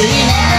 いいね。